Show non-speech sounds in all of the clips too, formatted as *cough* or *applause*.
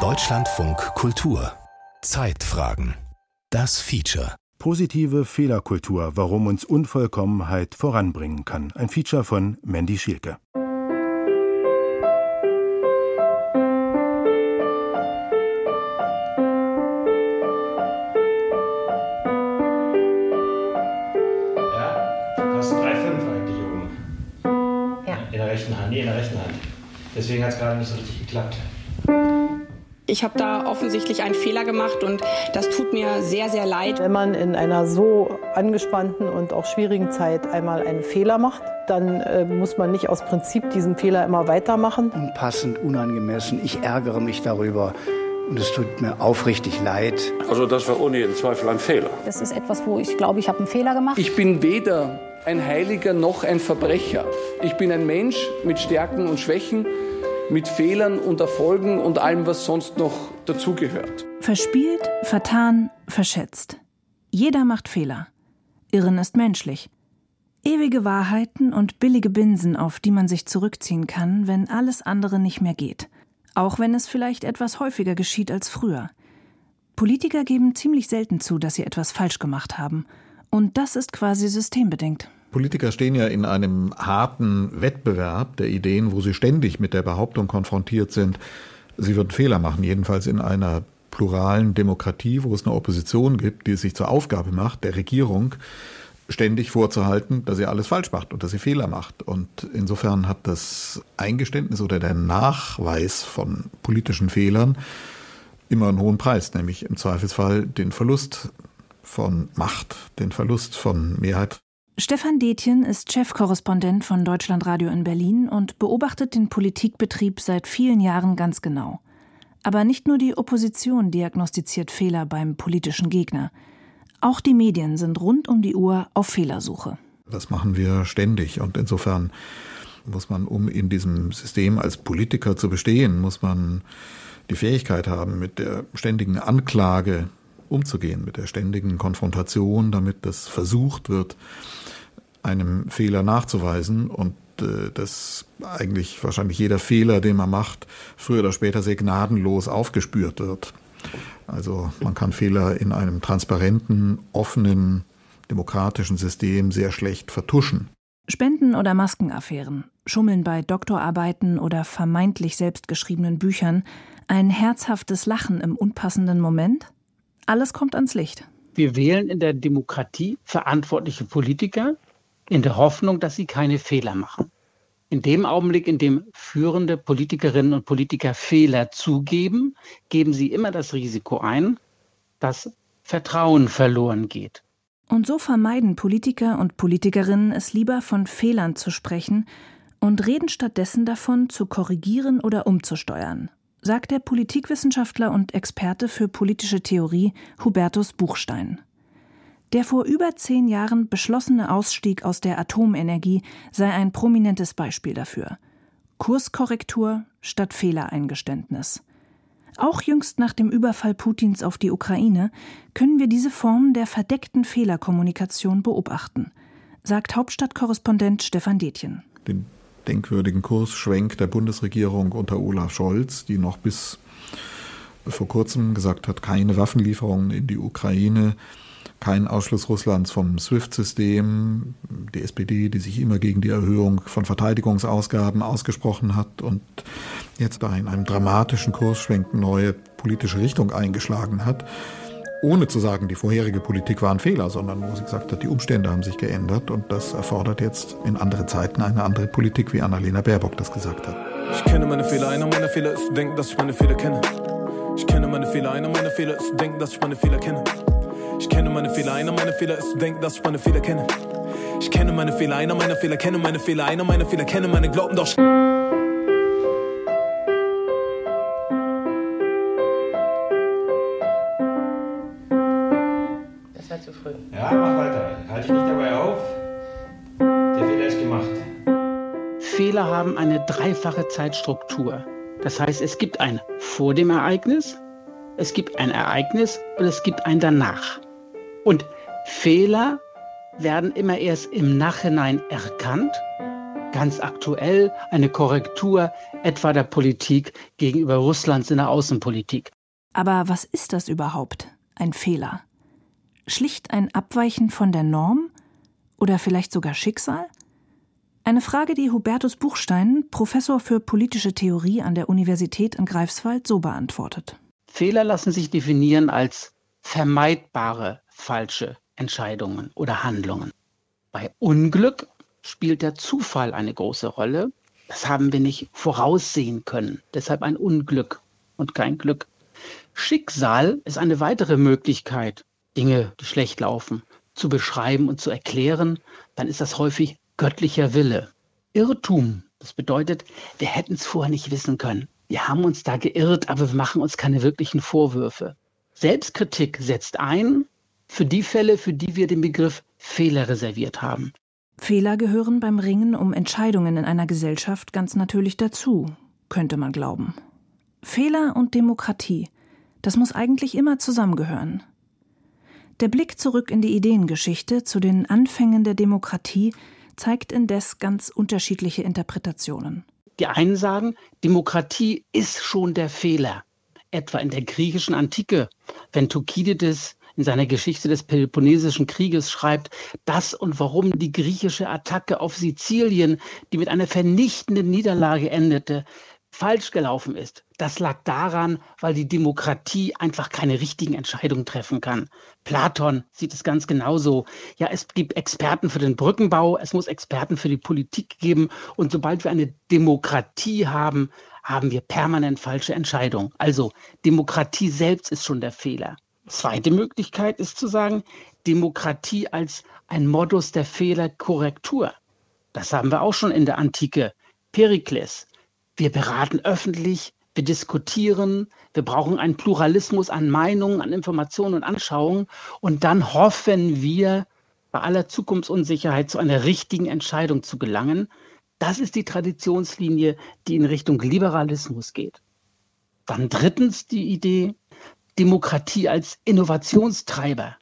Deutschlandfunk Kultur Zeitfragen Das Feature Positive Fehlerkultur, warum uns Unvollkommenheit voranbringen kann. Ein Feature von Mandy Schielke. Deswegen hat es gerade nicht so richtig geklappt. Ich habe da offensichtlich einen Fehler gemacht und das tut mir sehr, sehr leid. Wenn man in einer so angespannten und auch schwierigen Zeit einmal einen Fehler macht, dann äh, muss man nicht aus Prinzip diesen Fehler immer weitermachen. Unpassend, unangemessen. Ich ärgere mich darüber. Und es tut mir aufrichtig leid. Also das war ohne jeden Zweifel ein Fehler. Das ist etwas, wo ich glaube, ich habe einen Fehler gemacht. Ich bin weder ein Heiliger noch ein Verbrecher. Ich bin ein Mensch mit Stärken und Schwächen mit Fehlern und Erfolgen und allem, was sonst noch dazugehört. Verspielt, vertan, verschätzt. Jeder macht Fehler. Irren ist menschlich. Ewige Wahrheiten und billige Binsen, auf die man sich zurückziehen kann, wenn alles andere nicht mehr geht. Auch wenn es vielleicht etwas häufiger geschieht als früher. Politiker geben ziemlich selten zu, dass sie etwas falsch gemacht haben. Und das ist quasi systembedingt. Politiker stehen ja in einem harten Wettbewerb der Ideen, wo sie ständig mit der Behauptung konfrontiert sind, sie würden Fehler machen, jedenfalls in einer pluralen Demokratie, wo es eine Opposition gibt, die es sich zur Aufgabe macht, der Regierung ständig vorzuhalten, dass sie alles falsch macht und dass sie Fehler macht. Und insofern hat das Eingeständnis oder der Nachweis von politischen Fehlern immer einen hohen Preis, nämlich im Zweifelsfall den Verlust von Macht, den Verlust von Mehrheit. Stefan Detjen ist Chefkorrespondent von Deutschlandradio in Berlin und beobachtet den Politikbetrieb seit vielen Jahren ganz genau. Aber nicht nur die Opposition diagnostiziert Fehler beim politischen Gegner. Auch die Medien sind rund um die Uhr auf Fehlersuche. Das machen wir ständig und insofern muss man, um in diesem System als Politiker zu bestehen, muss man die Fähigkeit haben, mit der ständigen Anklage umzugehen, mit der ständigen Konfrontation, damit das versucht wird, einem Fehler nachzuweisen und äh, dass eigentlich wahrscheinlich jeder Fehler, den man macht, früher oder später sehr gnadenlos aufgespürt wird. Also man kann Fehler in einem transparenten, offenen, demokratischen System sehr schlecht vertuschen. Spenden- oder Maskenaffären, Schummeln bei Doktorarbeiten oder vermeintlich selbstgeschriebenen Büchern, ein herzhaftes Lachen im unpassenden Moment? Alles kommt ans Licht. Wir wählen in der Demokratie verantwortliche Politiker, in der Hoffnung, dass sie keine Fehler machen. In dem Augenblick, in dem führende Politikerinnen und Politiker Fehler zugeben, geben sie immer das Risiko ein, dass Vertrauen verloren geht. Und so vermeiden Politiker und Politikerinnen es lieber von Fehlern zu sprechen und reden stattdessen davon, zu korrigieren oder umzusteuern, sagt der Politikwissenschaftler und Experte für politische Theorie Hubertus Buchstein. Der vor über zehn Jahren beschlossene Ausstieg aus der Atomenergie sei ein prominentes Beispiel dafür. Kurskorrektur statt Fehlereingeständnis. Auch jüngst nach dem Überfall Putins auf die Ukraine können wir diese Form der verdeckten Fehlerkommunikation beobachten, sagt Hauptstadtkorrespondent Stefan Detjen. Den denkwürdigen Kursschwenk der Bundesregierung unter Olaf Scholz, die noch bis vor kurzem gesagt hat, keine Waffenlieferungen in die Ukraine, kein Ausschluss Russlands vom SWIFT-System, die SPD, die sich immer gegen die Erhöhung von Verteidigungsausgaben ausgesprochen hat und jetzt da in einem dramatischen Kursschwenk neue politische Richtung eingeschlagen hat, ohne zu sagen, die vorherige Politik war ein Fehler, sondern wo sie gesagt hat, die Umstände haben sich geändert und das erfordert jetzt in andere Zeiten eine andere Politik, wie Annalena Baerbock das gesagt hat. Ich kenne meine Fehler, einer meiner Fehler ist denken, dass ich meine Fehler kenne. Ich kenne meine Fehler, einer meiner Fehler ist denken, dass ich meine Fehler kenne. Ich kenne meine Fehler, einer meiner Fehler ist zu denken, dass ich meine Fehler kenne. Ich kenne meine Fehler, einer meiner Fehler, kenne meine Fehler, einer meiner Fehler, kenne meine Glauben doch. Das war zu früh. Ja, mach weiter. Halte dich nicht dabei auf. Der Fehler ist gemacht. Fehler haben eine dreifache Zeitstruktur. Das heißt, es gibt ein vor dem Ereignis, es gibt ein Ereignis und es gibt ein danach. Und Fehler werden immer erst im Nachhinein erkannt, ganz aktuell eine Korrektur etwa der Politik gegenüber Russlands in der Außenpolitik. Aber was ist das überhaupt? Ein Fehler? Schlicht ein Abweichen von der Norm? Oder vielleicht sogar Schicksal? Eine Frage, die Hubertus Buchstein, Professor für politische Theorie an der Universität in Greifswald, so beantwortet. Fehler lassen sich definieren als vermeidbare falsche Entscheidungen oder Handlungen. Bei Unglück spielt der Zufall eine große Rolle. Das haben wir nicht voraussehen können. Deshalb ein Unglück und kein Glück. Schicksal ist eine weitere Möglichkeit, Dinge, die schlecht laufen, zu beschreiben und zu erklären. Dann ist das häufig göttlicher Wille. Irrtum, das bedeutet, wir hätten es vorher nicht wissen können. Wir haben uns da geirrt, aber wir machen uns keine wirklichen Vorwürfe. Selbstkritik setzt ein für die Fälle, für die wir den Begriff Fehler reserviert haben. Fehler gehören beim Ringen um Entscheidungen in einer Gesellschaft ganz natürlich dazu, könnte man glauben. Fehler und Demokratie, das muss eigentlich immer zusammengehören. Der Blick zurück in die Ideengeschichte zu den Anfängen der Demokratie zeigt indes ganz unterschiedliche Interpretationen. Die einen sagen, Demokratie ist schon der Fehler. Etwa in der griechischen Antike, wenn Thukydides in seiner Geschichte des Peloponnesischen Krieges schreibt, dass und warum die griechische Attacke auf Sizilien, die mit einer vernichtenden Niederlage endete, falsch gelaufen ist. Das lag daran, weil die Demokratie einfach keine richtigen Entscheidungen treffen kann. Platon sieht es ganz genauso. Ja, es gibt Experten für den Brückenbau, es muss Experten für die Politik geben. Und sobald wir eine Demokratie haben, haben wir permanent falsche Entscheidungen. Also Demokratie selbst ist schon der Fehler. Zweite Möglichkeit ist zu sagen, Demokratie als ein Modus der Fehlerkorrektur. Das haben wir auch schon in der Antike. Perikles. Wir beraten öffentlich, wir diskutieren, wir brauchen einen Pluralismus an Meinungen, an Informationen und Anschauungen und dann hoffen wir, bei aller Zukunftsunsicherheit zu einer richtigen Entscheidung zu gelangen. Das ist die Traditionslinie, die in Richtung Liberalismus geht. Dann drittens die Idee, Demokratie als Innovationstreiber.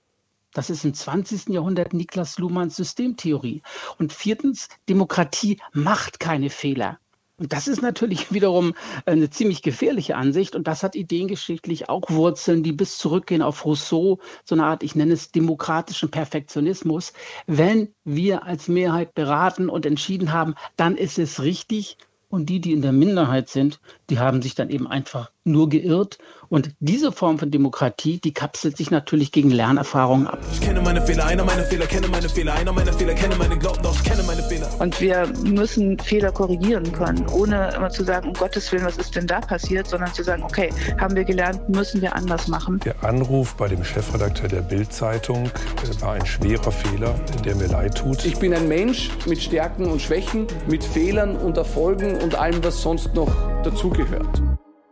Das ist im 20. Jahrhundert Niklas Luhmanns Systemtheorie. Und viertens, Demokratie macht keine Fehler. Und das ist natürlich *laughs* wiederum eine ziemlich gefährliche Ansicht. Und das hat ideengeschichtlich auch Wurzeln, die bis zurückgehen auf Rousseau, so eine Art, ich nenne es demokratischen Perfektionismus. Wenn wir als Mehrheit beraten und entschieden haben, dann ist es richtig. Und die, die in der Minderheit sind, die haben sich dann eben einfach nur geirrt. Und diese Form von Demokratie, die kapselt sich natürlich gegen Lernerfahrungen ab. Ich kenne meine Fehler, einer meiner Fehler, kenne meine Fehler, einer meiner Fehler, kenne meine Glauben, doch ich kenne meine Fehler. Und wir müssen Fehler korrigieren können, ohne immer zu sagen, um Gottes Willen, was ist denn da passiert, sondern zu sagen, okay, haben wir gelernt, müssen wir anders machen. Der Anruf bei dem Chefredakteur der Bild-Zeitung äh, war ein schwerer Fehler, der mir leid tut. Ich bin ein Mensch mit Stärken und Schwächen, mit Fehlern und Erfolgen und allem, was sonst noch dazugehört.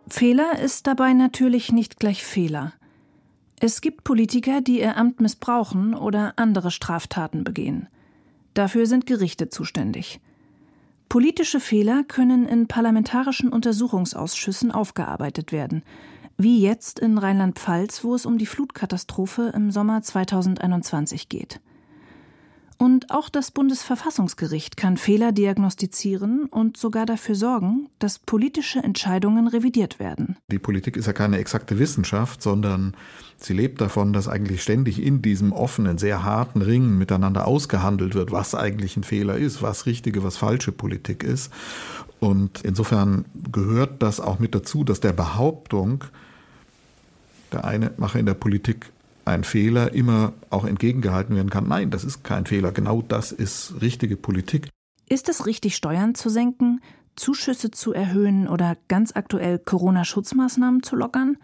Fehler ist dabei natürlich nicht gleich Fehler. Es gibt Politiker, die ihr Amt missbrauchen oder andere Straftaten begehen. Dafür sind Gerichte zuständig. Politische Fehler können in parlamentarischen Untersuchungsausschüssen aufgearbeitet werden, wie jetzt in Rheinland-Pfalz, wo es um die Flutkatastrophe im Sommer 2021 geht. Und auch das Bundesverfassungsgericht kann Fehler diagnostizieren und sogar dafür sorgen, dass politische Entscheidungen revidiert werden. Die Politik ist ja keine exakte Wissenschaft, sondern sie lebt davon, dass eigentlich ständig in diesem offenen, sehr harten Ringen miteinander ausgehandelt wird, was eigentlich ein Fehler ist, was richtige, was falsche Politik ist. Und insofern gehört das auch mit dazu, dass der Behauptung, der eine mache in der Politik ein Fehler immer auch entgegengehalten werden kann. Nein, das ist kein Fehler. Genau das ist richtige Politik. Ist es richtig, Steuern zu senken, Zuschüsse zu erhöhen oder ganz aktuell Corona-Schutzmaßnahmen zu lockern?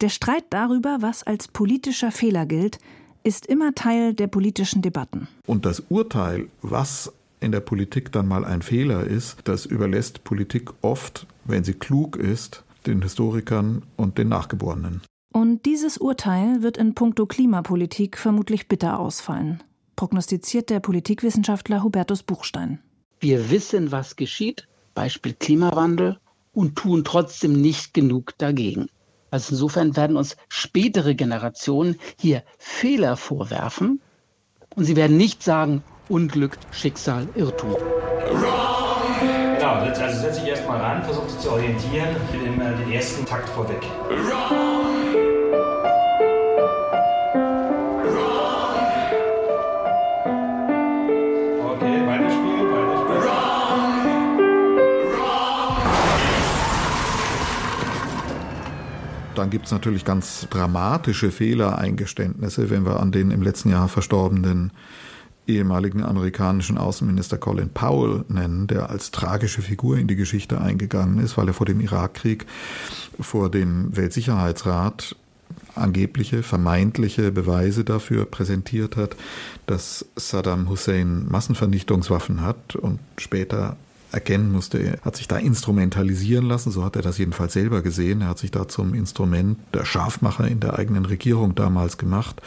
Der Streit darüber, was als politischer Fehler gilt, ist immer Teil der politischen Debatten. Und das Urteil, was in der Politik dann mal ein Fehler ist, das überlässt Politik oft, wenn sie klug ist, den Historikern und den Nachgeborenen. Und dieses Urteil wird in puncto Klimapolitik vermutlich bitter ausfallen, prognostiziert der Politikwissenschaftler Hubertus Buchstein. Wir wissen, was geschieht, Beispiel Klimawandel, und tun trotzdem nicht genug dagegen. Also insofern werden uns spätere Generationen hier Fehler vorwerfen und sie werden nicht sagen Unglück, Schicksal, Irrtum. Wrong! Genau, also setze ich erstmal ran, versuche sich zu orientieren, dem, äh, den ersten Takt vorweg. Weiterspielen. Dann gibt es natürlich ganz dramatische Fehlereingeständnisse, wenn wir an den im letzten Jahr verstorbenen ehemaligen amerikanischen Außenminister Colin Powell nennen, der als tragische Figur in die Geschichte eingegangen ist, weil er vor dem Irakkrieg vor dem Weltsicherheitsrat angebliche, vermeintliche Beweise dafür präsentiert hat, dass Saddam Hussein Massenvernichtungswaffen hat und später erkennen musste, er hat sich da instrumentalisieren lassen, so hat er das jedenfalls selber gesehen, er hat sich da zum Instrument der Scharfmacher in der eigenen Regierung damals gemacht.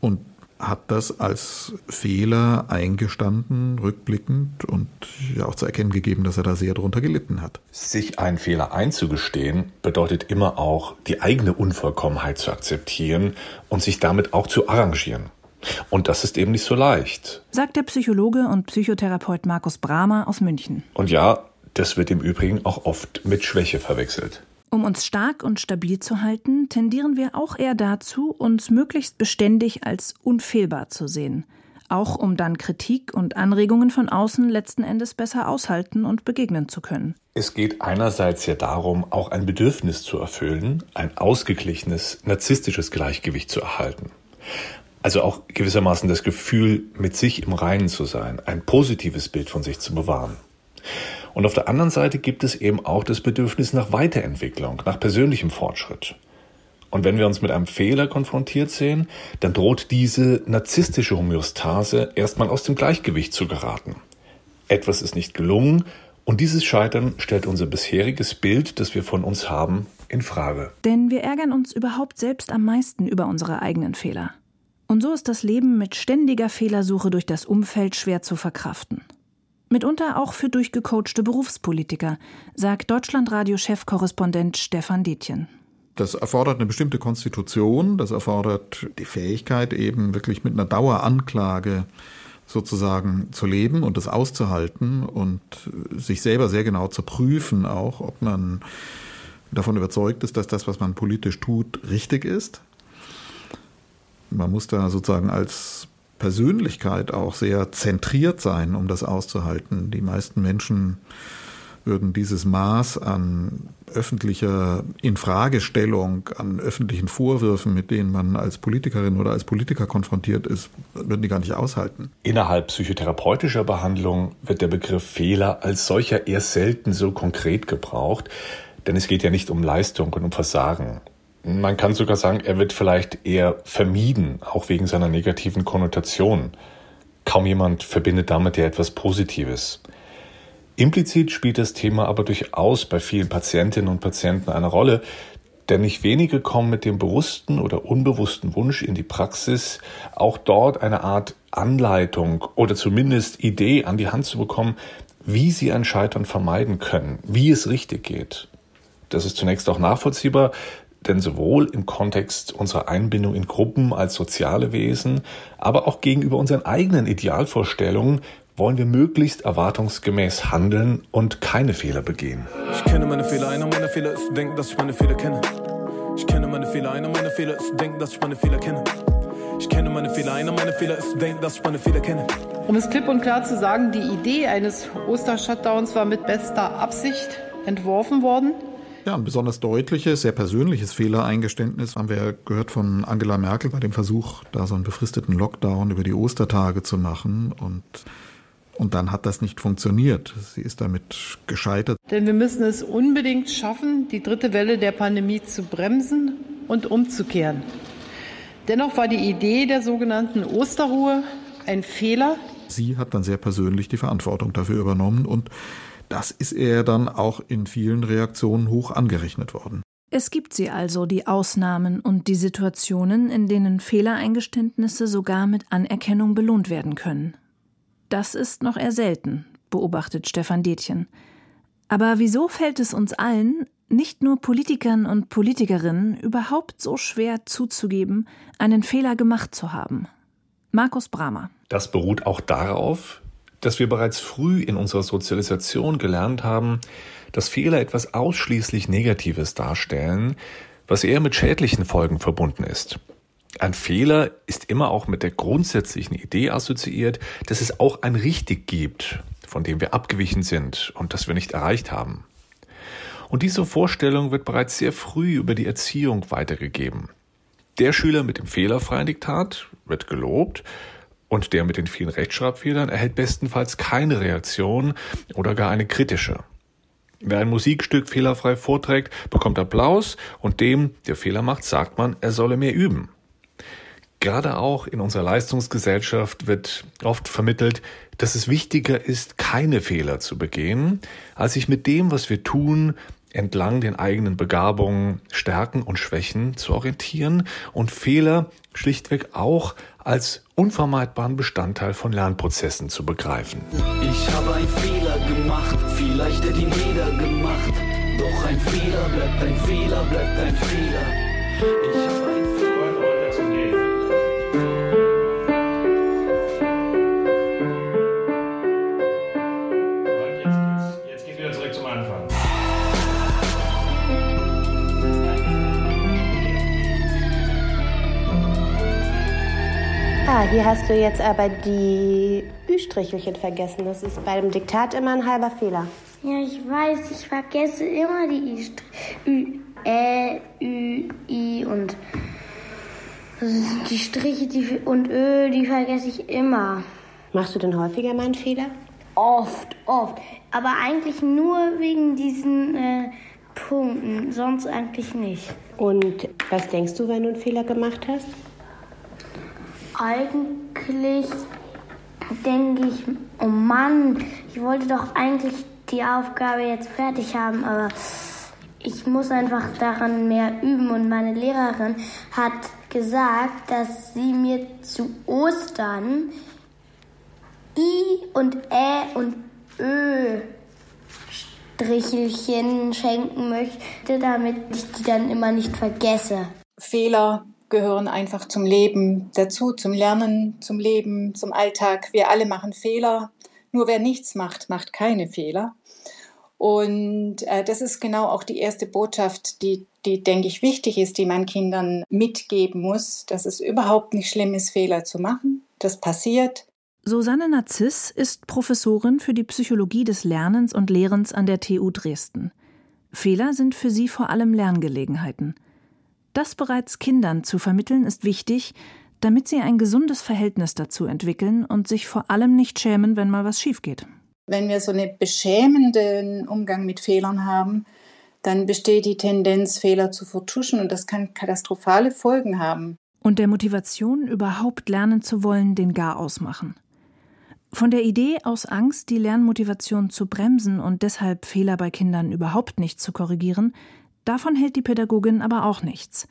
Und hat das als Fehler eingestanden, rückblickend und ja auch zu erkennen gegeben, dass er da sehr darunter gelitten hat. Sich einen Fehler einzugestehen, bedeutet immer auch, die eigene Unvollkommenheit zu akzeptieren und sich damit auch zu arrangieren. Und das ist eben nicht so leicht. Sagt der Psychologe und Psychotherapeut Markus Brahmer aus München. Und ja, das wird im Übrigen auch oft mit Schwäche verwechselt. Um uns stark und stabil zu halten, tendieren wir auch eher dazu, uns möglichst beständig als unfehlbar zu sehen. Auch um dann Kritik und Anregungen von außen letzten Endes besser aushalten und begegnen zu können. Es geht einerseits ja darum, auch ein Bedürfnis zu erfüllen, ein ausgeglichenes, narzisstisches Gleichgewicht zu erhalten. Also auch gewissermaßen das Gefühl, mit sich im Reinen zu sein, ein positives Bild von sich zu bewahren. Und auf der anderen Seite gibt es eben auch das Bedürfnis nach Weiterentwicklung, nach persönlichem Fortschritt. Und wenn wir uns mit einem Fehler konfrontiert sehen, dann droht diese narzisstische Homöostase erstmal aus dem Gleichgewicht zu geraten. Etwas ist nicht gelungen und dieses Scheitern stellt unser bisheriges Bild, das wir von uns haben, in Frage. Denn wir ärgern uns überhaupt selbst am meisten über unsere eigenen Fehler. Und so ist das Leben mit ständiger Fehlersuche durch das Umfeld schwer zu verkraften. Mitunter auch für durchgecoachte Berufspolitiker, sagt Deutschlandradio-Chefkorrespondent Stefan Detjen. Das erfordert eine bestimmte Konstitution, das erfordert die Fähigkeit, eben wirklich mit einer Daueranklage sozusagen zu leben und das auszuhalten und sich selber sehr genau zu prüfen, auch ob man davon überzeugt ist, dass das, was man politisch tut, richtig ist man muss da sozusagen als Persönlichkeit auch sehr zentriert sein, um das auszuhalten. Die meisten Menschen würden dieses Maß an öffentlicher Infragestellung, an öffentlichen Vorwürfen, mit denen man als Politikerin oder als Politiker konfrontiert ist, würden die gar nicht aushalten. Innerhalb psychotherapeutischer Behandlung wird der Begriff Fehler als solcher eher selten so konkret gebraucht, denn es geht ja nicht um Leistung und um Versagen. Man kann sogar sagen, er wird vielleicht eher vermieden, auch wegen seiner negativen Konnotation. Kaum jemand verbindet damit ja etwas Positives. Implizit spielt das Thema aber durchaus bei vielen Patientinnen und Patienten eine Rolle, denn nicht wenige kommen mit dem bewussten oder unbewussten Wunsch in die Praxis, auch dort eine Art Anleitung oder zumindest Idee an die Hand zu bekommen, wie sie ein Scheitern vermeiden können, wie es richtig geht. Das ist zunächst auch nachvollziehbar, denn sowohl im Kontext unserer Einbindung in Gruppen als soziale Wesen, aber auch gegenüber unseren eigenen Idealvorstellungen wollen wir möglichst erwartungsgemäß handeln und keine Fehler begehen. Ich kenne meine Fehler, einer meiner Fehler ist, denken, dass ich meine Fehler kenne. Ich kenne meine Fehler, einer meiner Fehler ist, denken, dass ich meine Fehler kenne. Ich kenne meine Fehler, einer meiner Fehler ist, denken, dass ich meine Fehler kenne. Um es klipp und klar zu sagen, die Idee eines Ostershutdowns war mit bester Absicht entworfen worden. Ja, ein besonders deutliches, sehr persönliches Fehlereingeständnis haben wir gehört von Angela Merkel bei dem Versuch, da so einen befristeten Lockdown über die Ostertage zu machen und und dann hat das nicht funktioniert. Sie ist damit gescheitert. Denn wir müssen es unbedingt schaffen, die dritte Welle der Pandemie zu bremsen und umzukehren. Dennoch war die Idee der sogenannten Osterruhe ein Fehler. Sie hat dann sehr persönlich die Verantwortung dafür übernommen und das ist er dann auch in vielen Reaktionen hoch angerechnet worden. Es gibt sie also, die Ausnahmen und die Situationen, in denen Fehlereingeständnisse sogar mit Anerkennung belohnt werden können. Das ist noch eher selten, beobachtet Stefan Detjen. Aber wieso fällt es uns allen, nicht nur Politikern und Politikerinnen, überhaupt so schwer zuzugeben, einen Fehler gemacht zu haben? Markus Bramer. Das beruht auch darauf, dass wir bereits früh in unserer Sozialisation gelernt haben, dass Fehler etwas ausschließlich Negatives darstellen, was eher mit schädlichen Folgen verbunden ist. Ein Fehler ist immer auch mit der grundsätzlichen Idee assoziiert, dass es auch ein Richtig gibt, von dem wir abgewichen sind und das wir nicht erreicht haben. Und diese Vorstellung wird bereits sehr früh über die Erziehung weitergegeben. Der Schüler mit dem fehlerfreien Diktat wird gelobt und der mit den vielen Rechtschreibfehlern erhält bestenfalls keine Reaktion oder gar eine kritische. Wer ein Musikstück fehlerfrei vorträgt, bekommt Applaus und dem, der Fehler macht, sagt man, er solle mehr üben. Gerade auch in unserer Leistungsgesellschaft wird oft vermittelt, dass es wichtiger ist, keine Fehler zu begehen, als sich mit dem, was wir tun, entlang den eigenen Begabungen, Stärken und Schwächen zu orientieren und Fehler schlichtweg auch als unvermeidbaren Bestandteil von Lernprozessen zu begreifen. Ich habe einen Fehler gemacht, vielleicht hätte ihn jeder gemacht. Doch ein Fehler bleibt ein Fehler, bleibt ein Fehler. Hier hast du jetzt aber die Ü-Strichelchen vergessen. Das ist bei dem Diktat immer ein halber Fehler. Ja, ich weiß, ich vergesse immer die Ü, Ä, Ü, I und die Striche die, und Ö, die vergesse ich immer. Machst du denn häufiger mal einen Fehler? Oft, oft. Aber eigentlich nur wegen diesen äh, Punkten, sonst eigentlich nicht. Und was denkst du, wenn du einen Fehler gemacht hast? Eigentlich denke ich, oh Mann, ich wollte doch eigentlich die Aufgabe jetzt fertig haben, aber ich muss einfach daran mehr üben. Und meine Lehrerin hat gesagt, dass sie mir zu Ostern I und Ä und Ö Strichelchen schenken möchte, damit ich die dann immer nicht vergesse. Fehler gehören einfach zum Leben dazu, zum Lernen, zum Leben, zum Alltag. Wir alle machen Fehler. Nur wer nichts macht, macht keine Fehler. Und äh, das ist genau auch die erste Botschaft, die, die, denke ich, wichtig ist, die man Kindern mitgeben muss, dass es überhaupt nicht schlimm ist, Fehler zu machen. Das passiert. Susanne Narziss ist Professorin für die Psychologie des Lernens und Lehrens an der TU Dresden. Fehler sind für sie vor allem Lerngelegenheiten. Das bereits Kindern zu vermitteln ist wichtig, damit sie ein gesundes Verhältnis dazu entwickeln und sich vor allem nicht schämen, wenn mal was schief geht. Wenn wir so einen beschämenden Umgang mit Fehlern haben, dann besteht die Tendenz, Fehler zu vertuschen und das kann katastrophale Folgen haben. Und der Motivation, überhaupt lernen zu wollen, den Gar ausmachen. Von der Idee aus Angst, die Lernmotivation zu bremsen und deshalb Fehler bei Kindern überhaupt nicht zu korrigieren, Davon hält die Pädagogin aber auch nichts.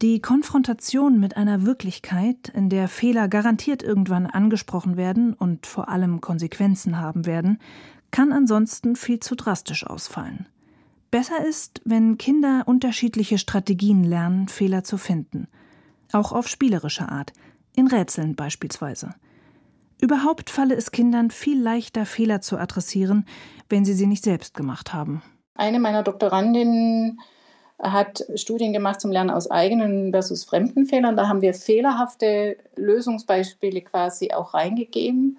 Die Konfrontation mit einer Wirklichkeit, in der Fehler garantiert irgendwann angesprochen werden und vor allem Konsequenzen haben werden, kann ansonsten viel zu drastisch ausfallen. Besser ist, wenn Kinder unterschiedliche Strategien lernen, Fehler zu finden. Auch auf spielerische Art, in Rätseln beispielsweise. Überhaupt falle es Kindern viel leichter, Fehler zu adressieren, wenn sie sie nicht selbst gemacht haben. Eine meiner Doktorandinnen hat Studien gemacht zum Lernen aus eigenen versus fremden Fehlern. Da haben wir fehlerhafte Lösungsbeispiele quasi auch reingegeben.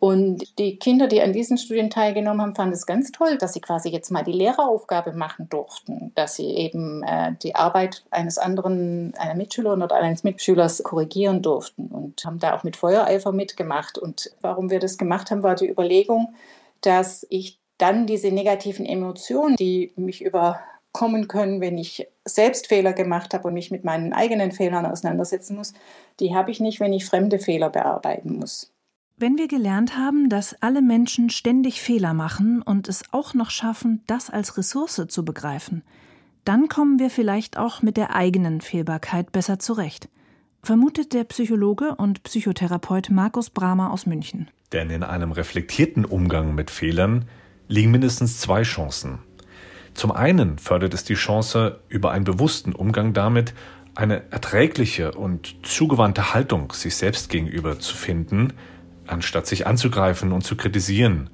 Und die Kinder, die an diesen Studien teilgenommen haben, fanden es ganz toll, dass sie quasi jetzt mal die Lehreraufgabe machen durften, dass sie eben äh, die Arbeit eines anderen, einer Mitschülerin oder eines Mitschülers korrigieren durften und haben da auch mit Feuereifer mitgemacht. Und warum wir das gemacht haben, war die Überlegung, dass ich dann diese negativen Emotionen, die mich überkommen können, wenn ich selbst Fehler gemacht habe und mich mit meinen eigenen Fehlern auseinandersetzen muss, die habe ich nicht, wenn ich fremde Fehler bearbeiten muss. Wenn wir gelernt haben, dass alle Menschen ständig Fehler machen und es auch noch schaffen, das als Ressource zu begreifen, dann kommen wir vielleicht auch mit der eigenen Fehlbarkeit besser zurecht, vermutet der Psychologe und Psychotherapeut Markus Brahmer aus München. Denn in einem reflektierten Umgang mit Fehlern liegen mindestens zwei Chancen. Zum einen fördert es die Chance, über einen bewussten Umgang damit eine erträgliche und zugewandte Haltung sich selbst gegenüber zu finden, anstatt sich anzugreifen und zu kritisieren.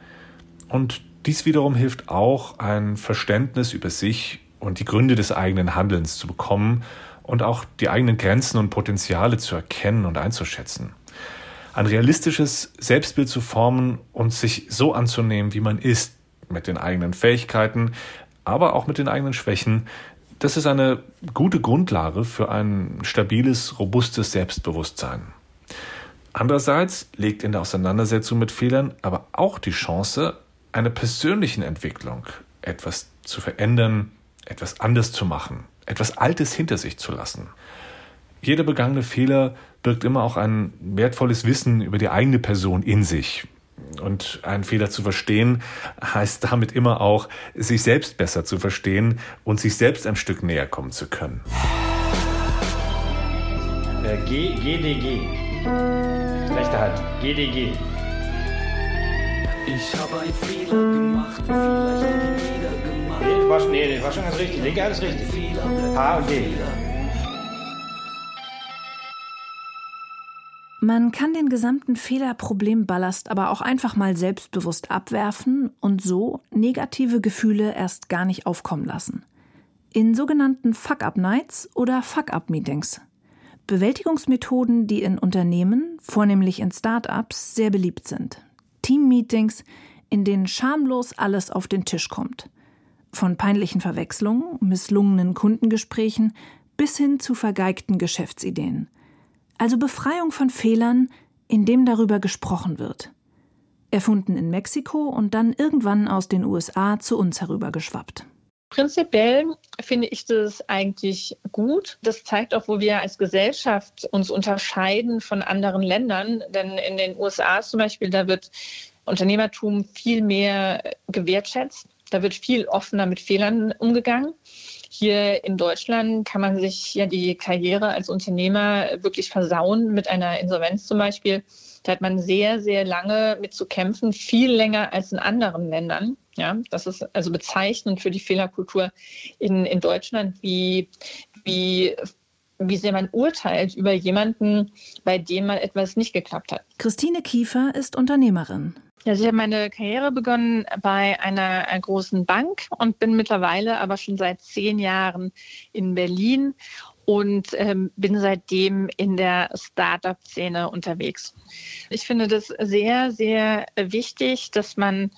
Und dies wiederum hilft auch, ein Verständnis über sich und die Gründe des eigenen Handelns zu bekommen und auch die eigenen Grenzen und Potenziale zu erkennen und einzuschätzen. Ein realistisches Selbstbild zu formen und sich so anzunehmen, wie man ist, mit den eigenen Fähigkeiten, aber auch mit den eigenen Schwächen, das ist eine gute Grundlage für ein stabiles, robustes Selbstbewusstsein. Andererseits liegt in der Auseinandersetzung mit Fehlern aber auch die Chance, einer persönlichen Entwicklung etwas zu verändern, etwas anders zu machen, etwas Altes hinter sich zu lassen. Jeder begangene Fehler birgt immer auch ein wertvolles Wissen über die eigene Person in sich. Und einen Fehler zu verstehen, heißt damit immer auch, sich selbst besser zu verstehen und sich selbst ein Stück näher kommen zu können. Äh, G, GDG. Rechte Hand. GDG. Ich habe einen Fehler gemacht, vielleicht jeder gemacht. Nee, war, nee, war schon ganz richtig. Linke alles richtig. H und D. Man kann den gesamten Fehlerproblemballast aber auch einfach mal selbstbewusst abwerfen und so negative Gefühle erst gar nicht aufkommen lassen. In sogenannten Fuck-Up-Nights oder Fuck-Up-Meetings. Bewältigungsmethoden, die in Unternehmen, vornehmlich in Start-ups, sehr beliebt sind. Team-Meetings, in denen schamlos alles auf den Tisch kommt. Von peinlichen Verwechslungen, misslungenen Kundengesprächen bis hin zu vergeigten Geschäftsideen. Also Befreiung von Fehlern, indem darüber gesprochen wird. Erfunden in Mexiko und dann irgendwann aus den USA zu uns herübergeschwappt. Prinzipiell finde ich das eigentlich gut. Das zeigt auch, wo wir als Gesellschaft uns unterscheiden von anderen Ländern. Denn in den USA zum Beispiel, da wird Unternehmertum viel mehr gewertschätzt. Da wird viel offener mit Fehlern umgegangen. Hier in Deutschland kann man sich ja die Karriere als Unternehmer wirklich versauen mit einer Insolvenz zum Beispiel. Da hat man sehr, sehr lange mit zu kämpfen, viel länger als in anderen Ländern. Ja, das ist also bezeichnend für die Fehlerkultur in, in Deutschland, wie, wie wie sehr man urteilt über jemanden, bei dem mal etwas nicht geklappt hat. Christine Kiefer ist Unternehmerin. Ja, ich habe meine Karriere begonnen bei einer, einer großen Bank und bin mittlerweile aber schon seit zehn Jahren in Berlin und ähm, bin seitdem in der Startup-Szene unterwegs. Ich finde das sehr, sehr wichtig, dass man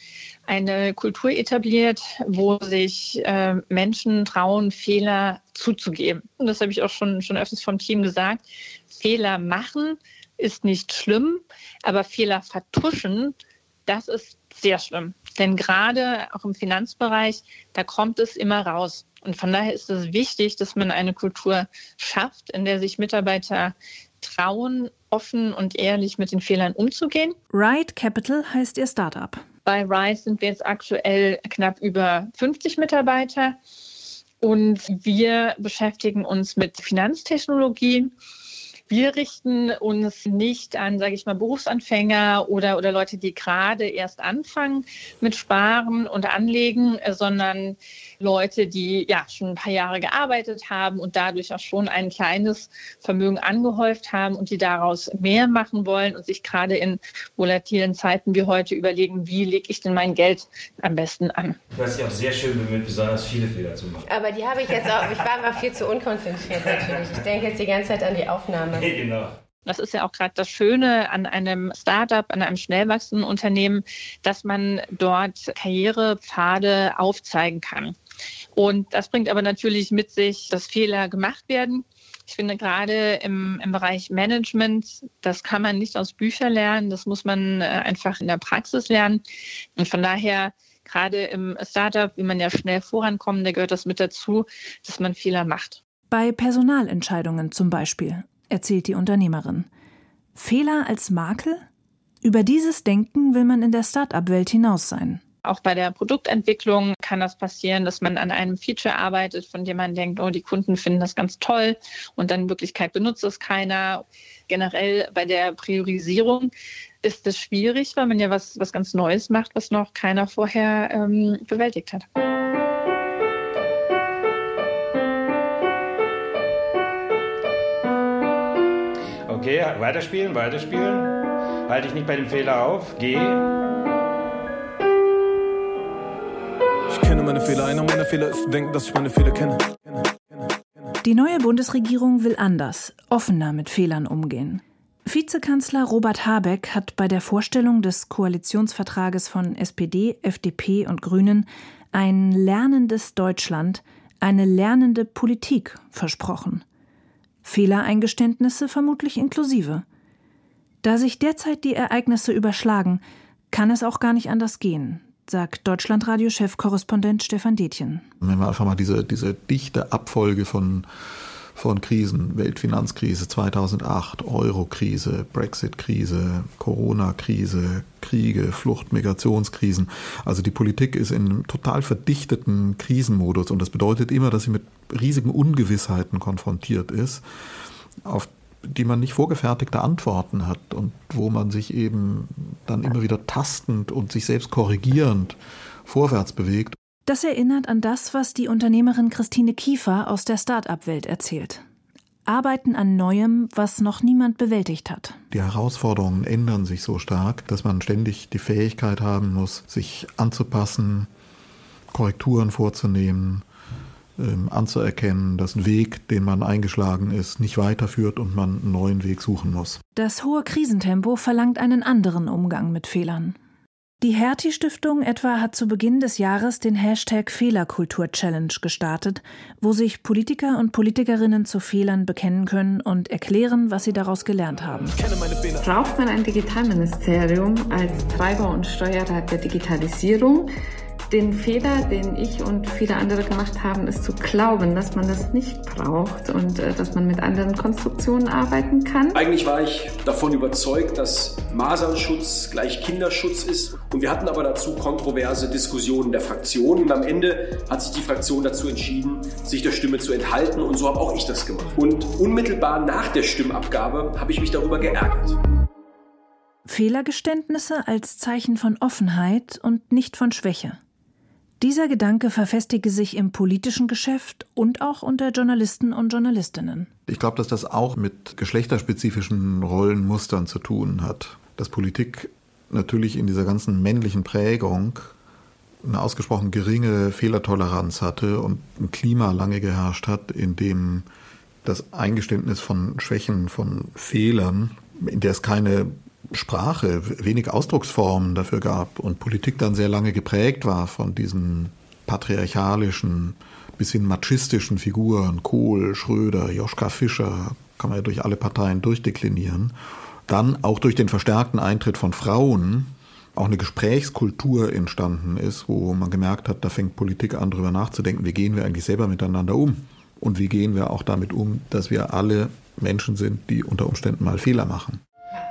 eine Kultur etabliert, wo sich äh, Menschen trauen, Fehler zuzugeben. Und das habe ich auch schon, schon öfters vom Team gesagt. Fehler machen ist nicht schlimm, aber Fehler vertuschen das ist sehr schlimm. Denn gerade auch im Finanzbereich, da kommt es immer raus. Und von daher ist es wichtig, dass man eine Kultur schafft, in der sich Mitarbeiter trauen, offen und ehrlich mit den Fehlern umzugehen. Ride Capital heißt ihr Startup. Bei Ride sind wir jetzt aktuell knapp über 50 Mitarbeiter und wir beschäftigen uns mit Finanztechnologien wir richten uns nicht an, sage ich mal, Berufsanfänger oder, oder Leute, die gerade erst anfangen mit Sparen und Anlegen, sondern Leute, die ja schon ein paar Jahre gearbeitet haben und dadurch auch schon ein kleines Vermögen angehäuft haben und die daraus mehr machen wollen und sich gerade in volatilen Zeiten wie heute überlegen, wie lege ich denn mein Geld am besten an. Du hast dich auch sehr schön bemüht, besonders viele Fehler zu machen. Aber die habe ich jetzt auch, ich war mal viel zu unkonzentriert natürlich. Ich denke jetzt die ganze Zeit an die Aufnahme. Nee, *laughs* genau. Das ist ja auch gerade das Schöne an einem Startup, an einem schnell wachsenden Unternehmen, dass man dort Karrierepfade aufzeigen kann. Und das bringt aber natürlich mit sich, dass Fehler gemacht werden. Ich finde gerade im, im Bereich Management, das kann man nicht aus Büchern lernen, das muss man äh, einfach in der Praxis lernen. Und von daher gerade im Startup, wie man ja schnell vorankommen, da gehört das mit dazu, dass man Fehler macht. Bei Personalentscheidungen zum Beispiel erzählt die Unternehmerin. Fehler als Makel? Über dieses Denken will man in der Start-up-Welt hinaus sein. Auch bei der Produktentwicklung kann das passieren, dass man an einem Feature arbeitet, von dem man denkt, oh, die Kunden finden das ganz toll und dann in Wirklichkeit benutzt es keiner. Generell bei der Priorisierung ist es schwierig, weil man ja was, was ganz Neues macht, was noch keiner vorher ähm, bewältigt hat. Okay, weiterspielen, weiterspielen. Halte ich nicht bei dem Fehler auf, geh. Meine Fehler, einer meiner Fehler ist, denken, dass ich meine Fehler kenne. Die neue Bundesregierung will anders, offener mit Fehlern umgehen. Vizekanzler Robert Habeck hat bei der Vorstellung des Koalitionsvertrages von SPD, FDP und Grünen ein lernendes Deutschland, eine lernende Politik versprochen. Fehlereingeständnisse vermutlich inklusive. Da sich derzeit die Ereignisse überschlagen, kann es auch gar nicht anders gehen, sagt Deutschlandradio-Chefkorrespondent Stefan Detjen. Wenn wir einfach mal diese, diese dichte Abfolge von von Krisen, Weltfinanzkrise 2008, Eurokrise, Brexit-Krise, Corona-Krise, Kriege, Flucht, Migrationskrisen. Also die Politik ist in einem total verdichteten Krisenmodus und das bedeutet immer, dass sie mit riesigen Ungewissheiten konfrontiert ist, auf die man nicht vorgefertigte Antworten hat und wo man sich eben dann immer wieder tastend und sich selbst korrigierend vorwärts bewegt. Das erinnert an das, was die Unternehmerin Christine Kiefer aus der Start-up-Welt erzählt. Arbeiten an Neuem, was noch niemand bewältigt hat. Die Herausforderungen ändern sich so stark, dass man ständig die Fähigkeit haben muss, sich anzupassen, Korrekturen vorzunehmen, ähm, anzuerkennen, dass ein Weg, den man eingeschlagen ist, nicht weiterführt und man einen neuen Weg suchen muss. Das hohe Krisentempo verlangt einen anderen Umgang mit Fehlern. Die Hertie Stiftung etwa hat zu Beginn des Jahres den Hashtag Fehlerkultur Challenge gestartet, wo sich Politiker und Politikerinnen zu Fehlern bekennen können und erklären, was sie daraus gelernt haben. Braucht man ein Digitalministerium als Treiber und Steuerer der Digitalisierung? Den Fehler, den ich und viele andere gemacht haben, ist zu glauben, dass man das nicht braucht und äh, dass man mit anderen Konstruktionen arbeiten kann. Eigentlich war ich davon überzeugt, dass Masernschutz gleich Kinderschutz ist. Und wir hatten aber dazu kontroverse Diskussionen der Fraktionen. Und am Ende hat sich die Fraktion dazu entschieden, sich der Stimme zu enthalten. Und so habe auch ich das gemacht. Und unmittelbar nach der Stimmabgabe habe ich mich darüber geärgert. Fehlergeständnisse als Zeichen von Offenheit und nicht von Schwäche. Dieser Gedanke verfestige sich im politischen Geschäft und auch unter Journalisten und Journalistinnen. Ich glaube, dass das auch mit geschlechterspezifischen Rollenmustern zu tun hat. Dass Politik natürlich in dieser ganzen männlichen Prägung eine ausgesprochen geringe Fehlertoleranz hatte und ein Klima lange geherrscht hat, in dem das Eingeständnis von Schwächen, von Fehlern, in der es keine Sprache, wenig Ausdrucksformen dafür gab und Politik dann sehr lange geprägt war von diesen patriarchalischen, bis hin machistischen Figuren, Kohl, Schröder, Joschka Fischer, kann man ja durch alle Parteien durchdeklinieren. Dann auch durch den verstärkten Eintritt von Frauen auch eine Gesprächskultur entstanden ist, wo man gemerkt hat, da fängt Politik an, darüber nachzudenken, wie gehen wir eigentlich selber miteinander um? Und wie gehen wir auch damit um, dass wir alle Menschen sind, die unter Umständen mal Fehler machen?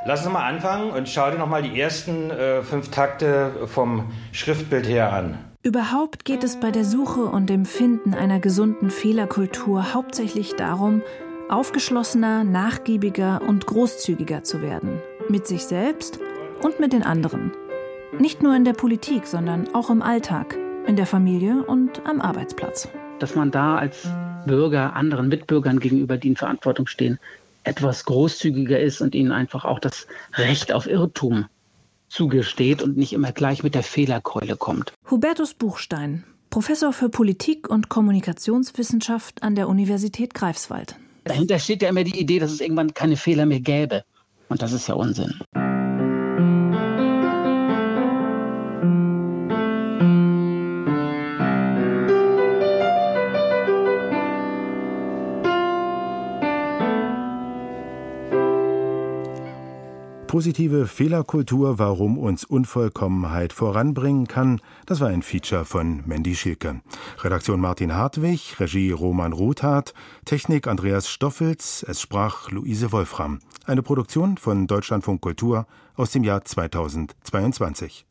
Lass uns mal anfangen und schau dir noch mal die ersten äh, fünf Takte vom Schriftbild her an. Überhaupt geht es bei der Suche und dem Finden einer gesunden Fehlerkultur hauptsächlich darum, aufgeschlossener, nachgiebiger und großzügiger zu werden. Mit sich selbst und mit den anderen. Nicht nur in der Politik, sondern auch im Alltag, in der Familie und am Arbeitsplatz. Dass man da als Bürger anderen Mitbürgern gegenüber, die in Verantwortung stehen, etwas großzügiger ist und ihnen einfach auch das Recht auf Irrtum zugesteht und nicht immer gleich mit der Fehlerkeule kommt. Hubertus Buchstein, Professor für Politik und Kommunikationswissenschaft an der Universität Greifswald. Dahinter steht ja immer die Idee, dass es irgendwann keine Fehler mehr gäbe. Und das ist ja Unsinn. Positive Fehlerkultur, warum uns Unvollkommenheit voranbringen kann, das war ein Feature von Mandy Schilke. Redaktion Martin Hartwig, Regie Roman Rothardt, Technik Andreas Stoffels, es sprach Luise Wolfram. Eine Produktion von Deutschlandfunk Kultur aus dem Jahr 2022.